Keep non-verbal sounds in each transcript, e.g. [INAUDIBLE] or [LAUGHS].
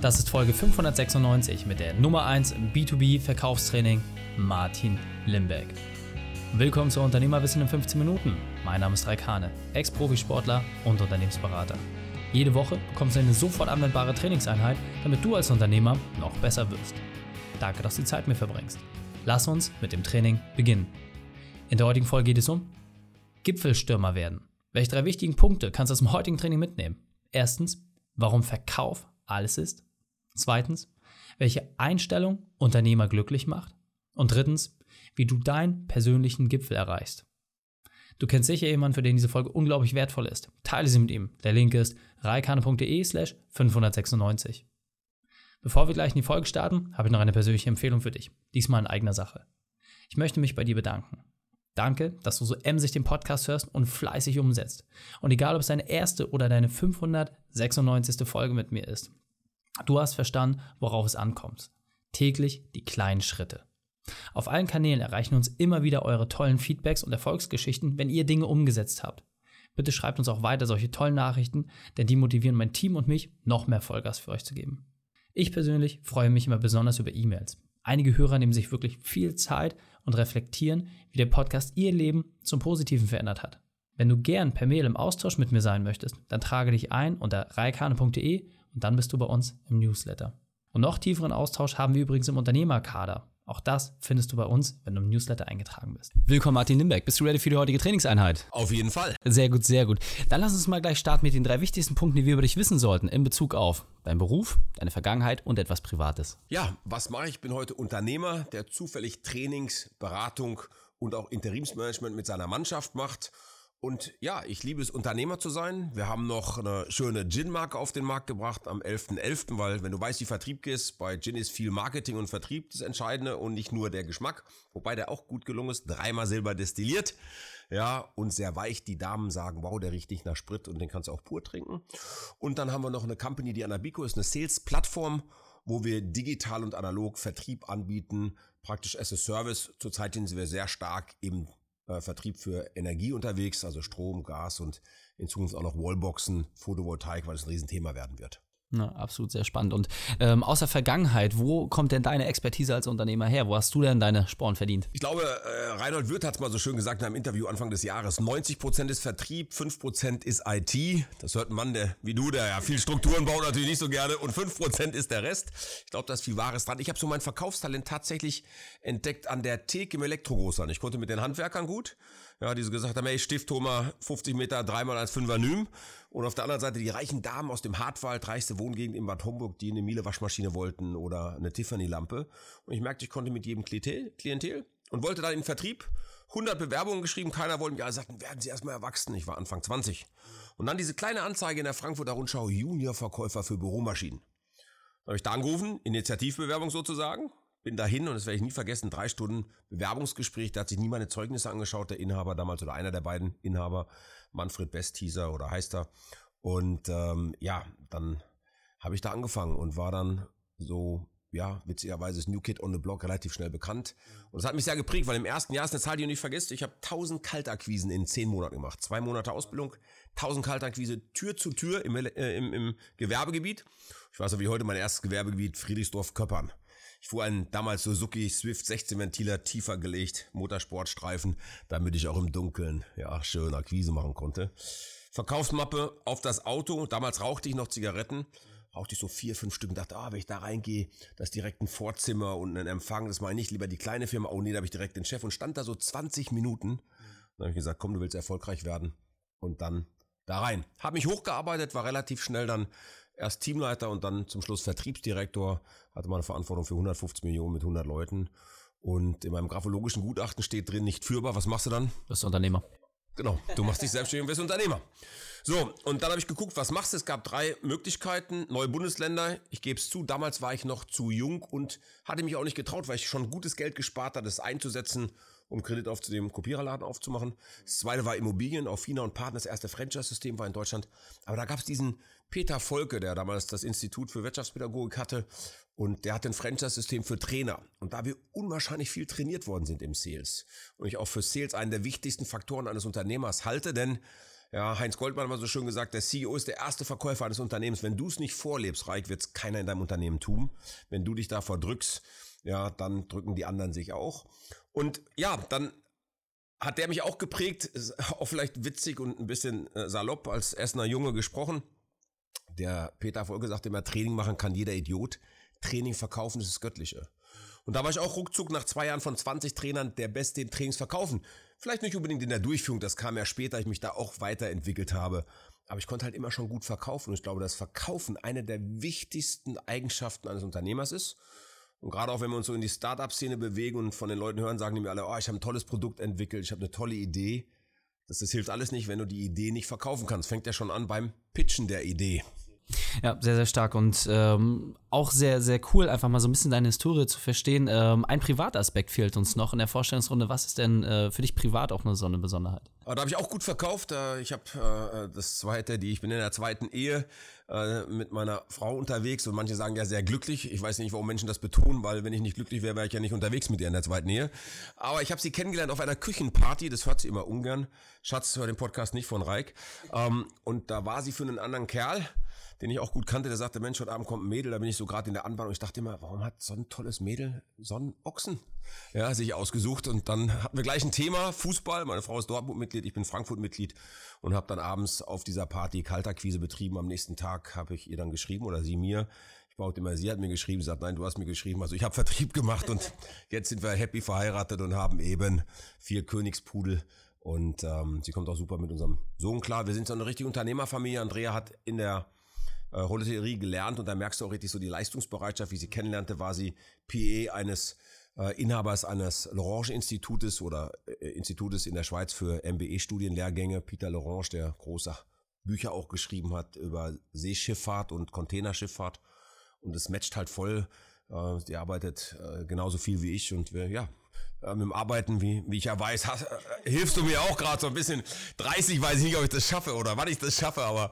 Das ist Folge 596 mit der Nummer 1 im B2B Verkaufstraining Martin Limbeck. Willkommen zu Unternehmerwissen in 15 Minuten. Mein Name ist Raikane, Ex-Profisportler und Unternehmensberater. Jede Woche bekommst du eine sofort anwendbare Trainingseinheit, damit du als Unternehmer noch besser wirst. Danke, dass du die Zeit mir verbringst. Lass uns mit dem Training beginnen. In der heutigen Folge geht es um Gipfelstürmer werden. Welche drei wichtigen Punkte kannst du aus dem heutigen Training mitnehmen? Erstens, warum Verkauf alles ist. Zweitens, welche Einstellung Unternehmer glücklich macht. Und drittens, wie du deinen persönlichen Gipfel erreichst. Du kennst sicher jemanden, für den diese Folge unglaublich wertvoll ist. Teile sie mit ihm. Der Link ist reikane.de slash 596. Bevor wir gleich in die Folge starten, habe ich noch eine persönliche Empfehlung für dich. Diesmal in eigener Sache. Ich möchte mich bei dir bedanken. Danke, dass du so emsig den Podcast hörst und fleißig umsetzt. Und egal, ob es deine erste oder deine 596. Folge mit mir ist, du hast verstanden, worauf es ankommt. Täglich die kleinen Schritte. Auf allen Kanälen erreichen uns immer wieder eure tollen Feedbacks und Erfolgsgeschichten, wenn ihr Dinge umgesetzt habt. Bitte schreibt uns auch weiter solche tollen Nachrichten, denn die motivieren mein Team und mich, noch mehr Vollgas für euch zu geben. Ich persönlich freue mich immer besonders über E-Mails. Einige Hörer nehmen sich wirklich viel Zeit und reflektieren, wie der Podcast ihr Leben zum Positiven verändert hat. Wenn du gern per Mail im Austausch mit mir sein möchtest, dann trage dich ein unter reikane.de und dann bist du bei uns im Newsletter. Und noch tieferen Austausch haben wir übrigens im Unternehmerkader. Auch das findest du bei uns, wenn du im Newsletter eingetragen bist. Willkommen, Martin Limbeck. Bist du ready für die heutige Trainingseinheit? Auf jeden Fall. Sehr gut, sehr gut. Dann lass uns mal gleich starten mit den drei wichtigsten Punkten, die wir über dich wissen sollten in Bezug auf deinen Beruf, deine Vergangenheit und etwas Privates. Ja, was mache ich? Ich bin heute Unternehmer, der zufällig Trainings, Beratung und auch Interimsmanagement mit seiner Mannschaft macht und ja, ich liebe es, Unternehmer zu sein. Wir haben noch eine schöne Gin-Marke auf den Markt gebracht am 11.11., .11., weil wenn du weißt, wie Vertrieb ist, bei Gin ist viel Marketing und Vertrieb das Entscheidende und nicht nur der Geschmack, wobei der auch gut gelungen ist, dreimal Silber destilliert, ja, und sehr weich. Die Damen sagen, wow, der riecht nicht nach Sprit und den kannst du auch pur trinken. Und dann haben wir noch eine Company, die Anabico ist, eine Sales-Plattform, wo wir digital und analog Vertrieb anbieten, praktisch as a Service. Zurzeit sind wir sehr stark im äh, Vertrieb für Energie unterwegs, also Strom, Gas und in Zukunft auch noch Wallboxen, Photovoltaik, weil das ein Riesenthema werden wird. Ja, absolut sehr spannend. Und ähm, aus der Vergangenheit, wo kommt denn deine Expertise als Unternehmer her? Wo hast du denn deine Sporen verdient? Ich glaube, äh, Reinhold Wirth hat es mal so schön gesagt in einem Interview Anfang des Jahres. 90 Prozent ist Vertrieb, 5 Prozent ist IT. Das hört ein Mann, der wie du, der ja viel Strukturen baut, natürlich nicht so gerne. Und 5 Prozent ist der Rest. Ich glaube, da ist viel Wahres dran. Ich habe so mein Verkaufstalent tatsächlich entdeckt an der Theke im Elektrogroßhandel. Ich konnte mit den Handwerkern gut ja, die so gesagt haben, hey, Stifthomer, 50 Meter, dreimal als Fünfernym. Und auf der anderen Seite die reichen Damen aus dem Hartwald, reichste Wohngegend in Bad Homburg, die eine Miele-Waschmaschine wollten oder eine Tiffany-Lampe. Und ich merkte, ich konnte mit jedem Klientel, Klientel und wollte dann in den Vertrieb 100 Bewerbungen geschrieben, keiner wollte mich, alle sagten, werden Sie erstmal erwachsen. Ich war Anfang 20. Und dann diese kleine Anzeige in der Frankfurter Rundschau, Junior-Verkäufer für Büromaschinen. Da habe ich da angerufen, Initiativbewerbung sozusagen, bin dahin und das werde ich nie vergessen, drei Stunden Bewerbungsgespräch, da hat sich nie meine Zeugnisse angeschaut, der Inhaber damals oder einer der beiden Inhaber, Manfred Besthieser oder heißt er. Und ähm, ja, dann habe ich da angefangen und war dann so, ja, witzigerweise ist New Kid on the Block relativ schnell bekannt. Und das hat mich sehr geprägt, weil im ersten Jahr ist eine Zahl, die du nicht vergisst, ich habe 1000 Kaltakquisen in zehn Monaten gemacht. Zwei Monate Ausbildung, 1000 Kaltakquise Tür zu Tür im, äh, im, im Gewerbegebiet. Ich weiß noch wie heute mein erstes Gewerbegebiet, Friedrichsdorf-Köppern. Ich fuhr einen damals Suzuki Swift 16 Ventiler tiefer gelegt, Motorsportstreifen, damit ich auch im Dunkeln, ja, schön Akquise machen konnte. Verkaufsmappe auf das Auto. Damals rauchte ich noch Zigaretten. Rauchte ich so vier, fünf Stück und dachte, ah, wenn ich da reingehe, da ist direkt ein Vorzimmer und ein Empfang. Das meine ich nicht. Lieber die kleine Firma. Oh nee, da habe ich direkt den Chef und stand da so 20 Minuten. Dann habe ich gesagt, komm, du willst erfolgreich werden. Und dann da rein. Habe mich hochgearbeitet, war relativ schnell dann erst Teamleiter und dann zum Schluss Vertriebsdirektor, hatte meine Verantwortung für 150 Millionen mit 100 Leuten. Und in meinem graphologischen Gutachten steht drin, nicht führbar. Was machst du dann? Du bist Unternehmer. Genau, du machst dich selbstständig und wirst Unternehmer. So, und dann habe ich geguckt, was machst du? Es gab drei Möglichkeiten, neue Bundesländer. Ich gebe es zu, damals war ich noch zu jung und hatte mich auch nicht getraut, weil ich schon gutes Geld gespart hatte, das einzusetzen um Kredit aufzunehmen, Kopiererladen aufzumachen. Das zweite war Immobilien, auf Fina und Partner, das erste Franchise-System war in Deutschland. Aber da gab es diesen Peter Volke, der damals das Institut für Wirtschaftspädagogik hatte und der hat ein Franchise-System für Trainer. Und da wir unwahrscheinlich viel trainiert worden sind im Sales und ich auch für Sales einen der wichtigsten Faktoren eines Unternehmers halte, denn Ja, Heinz Goldmann hat mal so schön gesagt, der CEO ist der erste Verkäufer eines Unternehmens. Wenn du es nicht vorlebst, Reik, wird es keiner in deinem Unternehmen tun. Wenn du dich davor drückst, ja, dann drücken die anderen sich auch. Und ja, dann hat der mich auch geprägt, auch vielleicht witzig und ein bisschen äh, salopp als Essener Junge gesprochen. Der Peter Folge sagte immer, Training machen kann jeder Idiot. Training verkaufen ist das Göttliche. Und da war ich auch ruckzuck nach zwei Jahren von 20 Trainern der Beste im Trainings verkaufen. Vielleicht nicht unbedingt in der Durchführung, das kam ja später, ich mich da auch weiterentwickelt habe. Aber ich konnte halt immer schon gut verkaufen. Und ich glaube, dass Verkaufen eine der wichtigsten Eigenschaften eines Unternehmers ist. Und gerade auch wenn wir uns so in die Startup-Szene bewegen und von den Leuten hören, sagen die mir alle, oh, ich habe ein tolles Produkt entwickelt, ich habe eine tolle Idee. Das, das hilft alles nicht, wenn du die Idee nicht verkaufen kannst. Fängt ja schon an beim Pitchen der Idee. Ja, sehr, sehr stark und ähm, auch sehr, sehr cool, einfach mal so ein bisschen deine Historie zu verstehen. Ähm, ein Privataspekt fehlt uns noch in der Vorstellungsrunde. Was ist denn äh, für dich privat auch eine so eine Besonderheit? Da habe ich auch gut verkauft. Ich habe äh, das zweite, die ich bin in der zweiten Ehe äh, mit meiner Frau unterwegs und manche sagen ja sehr glücklich. Ich weiß nicht, warum Menschen das betonen, weil wenn ich nicht glücklich wäre, wäre ich ja nicht unterwegs mit ihr in der zweiten Ehe. Aber ich habe sie kennengelernt auf einer Küchenparty. Das hört sie immer ungern. Schatz, hör den Podcast nicht von Reik. Ähm, und da war sie für einen anderen Kerl den ich auch gut kannte, der sagte, Mensch, heute Abend kommt ein Mädel, da bin ich so gerade in der Anbahn und ich dachte immer, warum hat so ein tolles Mädel so einen Ochsen? Ja, sich ausgesucht und dann hatten wir gleich ein Thema, Fußball, meine Frau ist Dortmund-Mitglied, ich bin Frankfurt-Mitglied und habe dann abends auf dieser Party Kalterquise betrieben, am nächsten Tag habe ich ihr dann geschrieben oder sie mir, ich behaupte immer, sie hat mir geschrieben, sie sagt, nein, du hast mir geschrieben, also ich habe Vertrieb gemacht und [LAUGHS] jetzt sind wir happy verheiratet und haben eben vier Königspudel. Und ähm, sie kommt auch super mit unserem Sohn klar. Wir sind so eine richtige Unternehmerfamilie. Andrea hat in der äh, gelernt und da merkst du auch richtig so die Leistungsbereitschaft, wie sie kennenlernte, war sie PE eines äh, Inhabers eines Lorange-Institutes oder äh, Institutes in der Schweiz für MBE-Studienlehrgänge. Peter Lorange, der große Bücher auch geschrieben hat über Seeschifffahrt und Containerschifffahrt. Und es matcht halt voll. Äh, die arbeitet äh, genauso viel wie ich und wir, ja, äh, mit dem Arbeiten, wie, wie ich ja weiß, hast, äh, hilfst du mir auch gerade so ein bisschen. 30 weiß ich nicht, ob ich das schaffe oder wann ich das schaffe, aber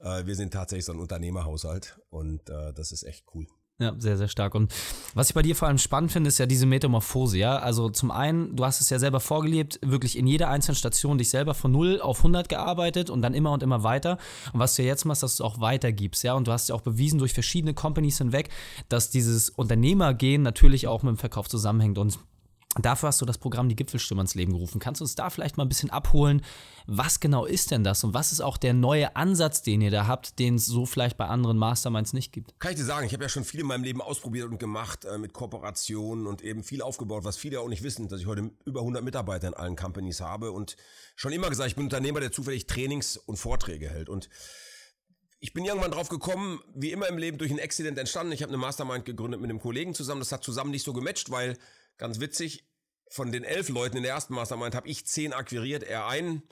äh, wir sind tatsächlich so ein Unternehmerhaushalt und äh, das ist echt cool. Ja, sehr, sehr stark. Und was ich bei dir vor allem spannend finde, ist ja diese Metamorphose, ja. Also zum einen, du hast es ja selber vorgelebt, wirklich in jeder einzelnen Station dich selber von 0 auf 100 gearbeitet und dann immer und immer weiter. Und was du ja jetzt machst, dass du es auch weitergibst, ja. Und du hast ja auch bewiesen durch verschiedene Companies hinweg, dass dieses Unternehmergehen natürlich auch mit dem Verkauf zusammenhängt. Und Dafür hast du das Programm Die Gipfelstimme ins Leben gerufen. Kannst du uns da vielleicht mal ein bisschen abholen? Was genau ist denn das und was ist auch der neue Ansatz, den ihr da habt, den es so vielleicht bei anderen Masterminds nicht gibt? Kann ich dir sagen, ich habe ja schon viel in meinem Leben ausprobiert und gemacht äh, mit Kooperationen und eben viel aufgebaut, was viele auch nicht wissen, dass ich heute über 100 Mitarbeiter in allen Companies habe und schon immer gesagt, ich bin Unternehmer, der zufällig Trainings und Vorträge hält und ich bin irgendwann drauf gekommen, wie immer im Leben durch ein Accident entstanden. Ich habe eine Mastermind gegründet mit einem Kollegen zusammen. Das hat zusammen nicht so gematcht, weil Ganz witzig, von den elf Leuten in der ersten Mastermind habe ich zehn akquiriert, er einen.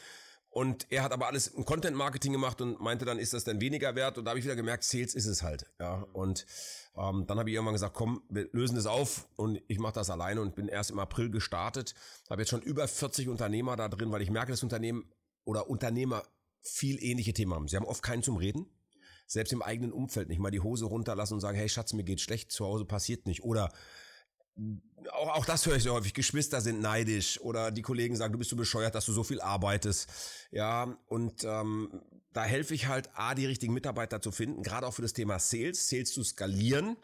Und er hat aber alles im Content Marketing gemacht und meinte dann, ist das denn weniger wert? Und da habe ich wieder gemerkt, Sales ist es halt. Ja, und ähm, dann habe ich irgendwann gesagt, komm, wir lösen das auf und ich mache das alleine und bin erst im April gestartet. Habe jetzt schon über 40 Unternehmer da drin, weil ich merke, dass Unternehmen oder Unternehmer viel ähnliche Themen haben. Sie haben oft keinen zum Reden. Selbst im eigenen Umfeld nicht mal die Hose runterlassen und sagen, hey Schatz, mir geht schlecht, zu Hause passiert nicht. Oder auch, auch das höre ich sehr häufig. Geschwister sind neidisch oder die Kollegen sagen, du bist so bescheuert, dass du so viel arbeitest. Ja, und ähm, da helfe ich halt, A, die richtigen Mitarbeiter zu finden, gerade auch für das Thema Sales, Sales zu skalieren.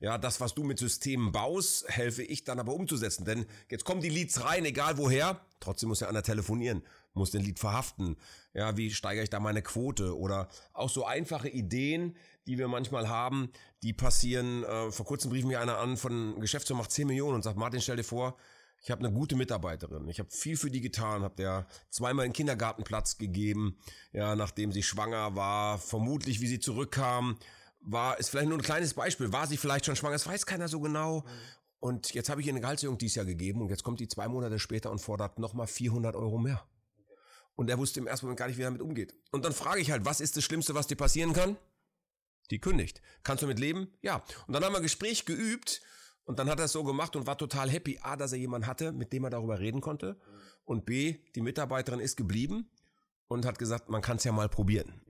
Ja, das, was du mit Systemen baust, helfe ich dann aber umzusetzen. Denn jetzt kommen die Leads rein, egal woher. Trotzdem muss ja einer telefonieren, muss den Lead verhaften. Ja, wie steigere ich da meine Quote? Oder auch so einfache Ideen, die wir manchmal haben, die passieren. Äh, vor kurzem rief mich einer an von Geschäftsführer macht 10 Millionen und sagt, Martin, stell dir vor, ich habe eine gute Mitarbeiterin. Ich habe viel für die getan, habe der zweimal einen Kindergartenplatz gegeben, ja, nachdem sie schwanger war, vermutlich wie sie zurückkam, war ist vielleicht nur ein kleines Beispiel, war sie vielleicht schon schwanger, das weiß keiner so genau. Und jetzt habe ich ihr eine Gehaltserhöhung dieses Jahr gegeben und jetzt kommt die zwei Monate später und fordert nochmal 400 Euro mehr. Und er wusste im ersten Moment gar nicht, wie er damit umgeht. Und dann frage ich halt, was ist das Schlimmste, was dir passieren kann? Die kündigt. Kannst du mit leben? Ja. Und dann haben wir ein Gespräch geübt und dann hat er es so gemacht und war total happy. A, dass er jemanden hatte, mit dem er darüber reden konnte. Und B, die Mitarbeiterin ist geblieben und hat gesagt, man kann es ja mal probieren.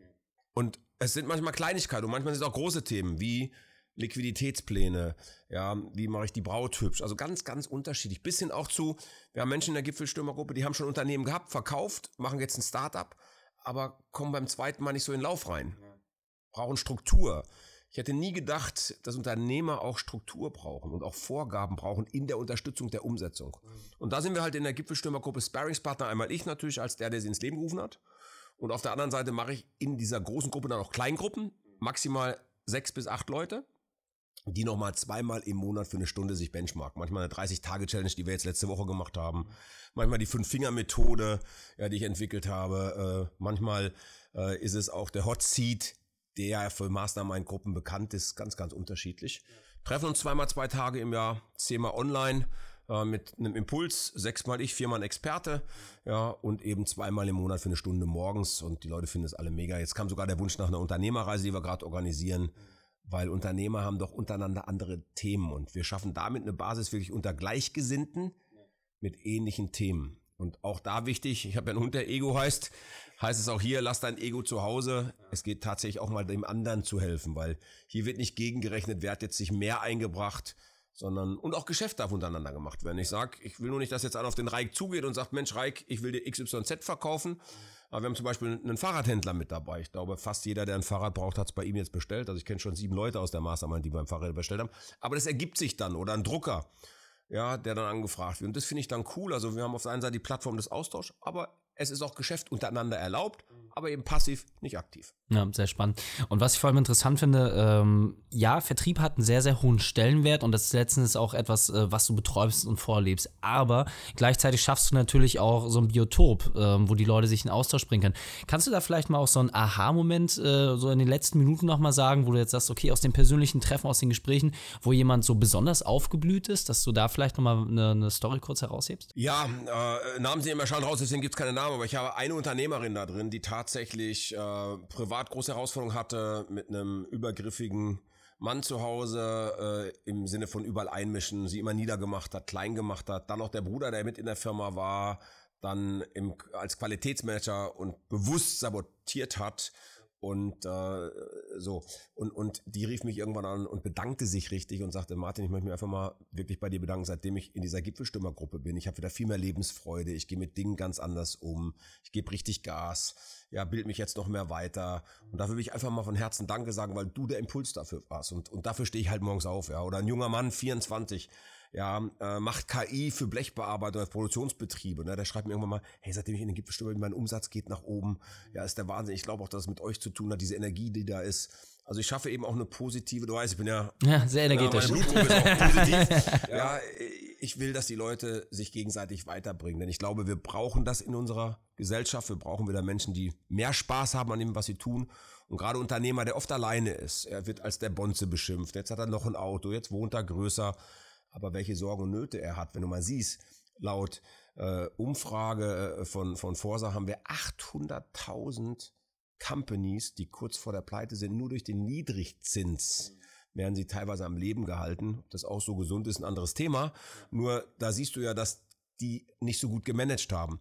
Und es sind manchmal Kleinigkeiten und manchmal sind es auch große Themen wie Liquiditätspläne, ja, wie mache ich die Braut hübsch, also ganz, ganz unterschiedlich. Bis hin auch zu, wir haben Menschen in der Gipfelstürmergruppe, die haben schon Unternehmen gehabt, verkauft, machen jetzt ein Startup aber kommen beim zweiten Mal nicht so in den Lauf rein. Brauchen Struktur. Ich hätte nie gedacht, dass Unternehmer auch Struktur brauchen und auch Vorgaben brauchen in der Unterstützung der Umsetzung. Und da sind wir halt in der Gipfelstürmergruppe Sparringspartner. Einmal ich natürlich als der, der sie ins Leben gerufen hat. Und auf der anderen Seite mache ich in dieser großen Gruppe dann auch Kleingruppen, maximal sechs bis acht Leute, die nochmal zweimal im Monat für eine Stunde sich benchmarken. Manchmal eine 30-Tage-Challenge, die wir jetzt letzte Woche gemacht haben. Manchmal die Fünf-Finger-Methode, ja, die ich entwickelt habe. Äh, manchmal äh, ist es auch der Hot Seat, der für Mastermind-Gruppen bekannt ist, ganz, ganz unterschiedlich. Treffen uns zweimal zwei Tage im Jahr, zehnmal online äh, mit einem Impuls, sechsmal ich, viermal Experte, ja, und eben zweimal im Monat für eine Stunde morgens und die Leute finden es alle mega. Jetzt kam sogar der Wunsch nach einer Unternehmerreise, die wir gerade organisieren, weil Unternehmer haben doch untereinander andere Themen und wir schaffen damit eine Basis wirklich unter Gleichgesinnten mit ähnlichen Themen. Und auch da wichtig, ich habe ja einen Hund, der Ego heißt, heißt es auch hier, lass dein Ego zu Hause. Es geht tatsächlich auch mal dem anderen zu helfen, weil hier wird nicht gegengerechnet, wer hat jetzt sich mehr eingebracht, sondern und auch Geschäft darf untereinander gemacht werden. Ich sag, ich will nur nicht, dass jetzt einer auf den Reik zugeht und sagt, Mensch, Reik, ich will dir XYZ verkaufen. Aber wir haben zum Beispiel einen Fahrradhändler mit dabei. Ich glaube, fast jeder, der ein Fahrrad braucht, hat es bei ihm jetzt bestellt. Also ich kenne schon sieben Leute aus der Mastermind, die beim Fahrrad bestellt haben. Aber das ergibt sich dann. Oder ein Drucker ja, der dann angefragt wird. Und das finde ich dann cool. Also wir haben auf der einen Seite die Plattform des Austauschs, aber es ist auch Geschäft untereinander erlaubt, aber eben passiv, nicht aktiv. Ja, sehr spannend. Und was ich vor allem interessant finde, ähm, ja, Vertrieb hat einen sehr, sehr hohen Stellenwert und das ist letztens auch etwas, äh, was du beträubst und vorlebst. Aber gleichzeitig schaffst du natürlich auch so ein Biotop, äh, wo die Leute sich in Austausch bringen können. Kannst du da vielleicht mal auch so einen Aha-Moment äh, so in den letzten Minuten nochmal sagen, wo du jetzt sagst, okay, aus den persönlichen Treffen, aus den Gesprächen, wo jemand so besonders aufgeblüht ist, dass du da vielleicht nochmal eine, eine Story kurz heraushebst? Ja, äh, Namen sehen immer schon raus, deswegen gibt es keine Namen Namen, aber ich habe eine Unternehmerin da drin, die tatsächlich äh, privat große Herausforderungen hatte mit einem übergriffigen Mann zu Hause äh, im Sinne von überall einmischen, sie immer niedergemacht hat, klein gemacht hat. Dann noch der Bruder, der mit in der Firma war, dann im, als Qualitätsmanager und bewusst sabotiert hat und äh, so. Und und die rief mich irgendwann an und bedankte sich richtig und sagte Martin ich möchte mich einfach mal wirklich bei dir bedanken seitdem ich in dieser Gipfelstürmergruppe bin. Ich habe wieder viel mehr Lebensfreude. Ich gehe mit Dingen ganz anders um. Ich gebe richtig Gas. Ja bild mich jetzt noch mehr weiter. Und dafür will ich einfach mal von Herzen Danke sagen weil du der Impuls dafür warst. Und und dafür stehe ich halt morgens auf ja. Oder ein junger Mann 24 ja, äh, macht KI für Blechbearbeiter, Produktionsbetriebe. Ne? Der schreibt mir irgendwann mal, hey, seitdem ich in den Gipfelstube bin, mein Umsatz geht nach oben. Ja, ist der Wahnsinn. Ich glaube auch, dass es mit euch zu tun hat, diese Energie, die da ist. Also ich schaffe eben auch eine positive, du weißt, ich bin ja, ja sehr energetisch. Ja, meine Blutgruppe ist auch positiv. [LAUGHS] ja, ich will, dass die Leute sich gegenseitig weiterbringen, denn ich glaube, wir brauchen das in unserer Gesellschaft. Wir brauchen wieder Menschen, die mehr Spaß haben an dem, was sie tun. Und gerade Unternehmer, der oft alleine ist, er wird als der Bonze beschimpft. Jetzt hat er noch ein Auto, jetzt wohnt er größer aber welche Sorgen und Nöte er hat. Wenn du mal siehst, laut äh, Umfrage äh, von, von Forsa haben wir 800.000 Companies, die kurz vor der Pleite sind, nur durch den Niedrigzins werden sie teilweise am Leben gehalten. Ob das auch so gesund ist, ein anderes Thema. Nur da siehst du ja, dass die nicht so gut gemanagt haben.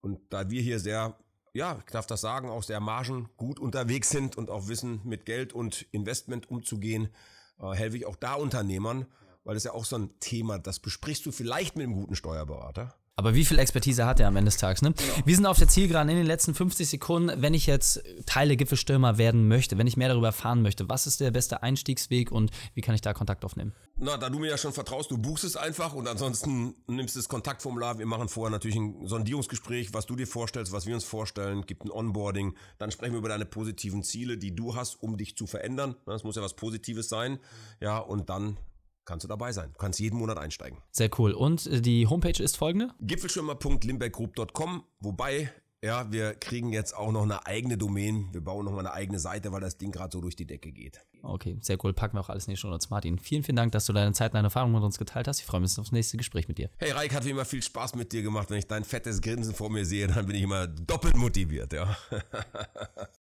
Und da wir hier sehr, ja, ich darf das sagen, auch sehr margen gut unterwegs sind und auch wissen, mit Geld und Investment umzugehen, äh, helfe ich auch da Unternehmern, weil das ist ja auch so ein Thema, das besprichst du vielleicht mit einem guten Steuerberater. Aber wie viel Expertise hat er am Ende des Tages? Ne? Genau. Wir sind auf der Zielgeraden in den letzten 50 Sekunden. Wenn ich jetzt Teile Gipfelstürmer werden möchte, wenn ich mehr darüber erfahren möchte, was ist der beste Einstiegsweg und wie kann ich da Kontakt aufnehmen? Na, da du mir ja schon vertraust, du buchst es einfach und ansonsten nimmst das Kontaktformular. Wir machen vorher natürlich ein Sondierungsgespräch, was du dir vorstellst, was wir uns vorstellen, gibt ein Onboarding. Dann sprechen wir über deine positiven Ziele, die du hast, um dich zu verändern. Das muss ja was Positives sein. Ja, und dann kannst du dabei sein. Du kannst jeden Monat einsteigen. Sehr cool. Und äh, die Homepage ist folgende? Gipfelschirmer.limberggroup.com. Wobei, ja, wir kriegen jetzt auch noch eine eigene Domain. Wir bauen noch mal eine eigene Seite, weil das Ding gerade so durch die Decke geht. Okay, sehr cool. Packen wir auch alles in die Show Notes. Martin, vielen, vielen Dank, dass du deine Zeit und deine Erfahrungen mit uns geteilt hast. Ich freue mich aufs nächste Gespräch mit dir. Hey, Reik, hat wie immer viel Spaß mit dir gemacht. Wenn ich dein fettes Grinsen vor mir sehe, dann bin ich immer doppelt motiviert, ja. [LAUGHS]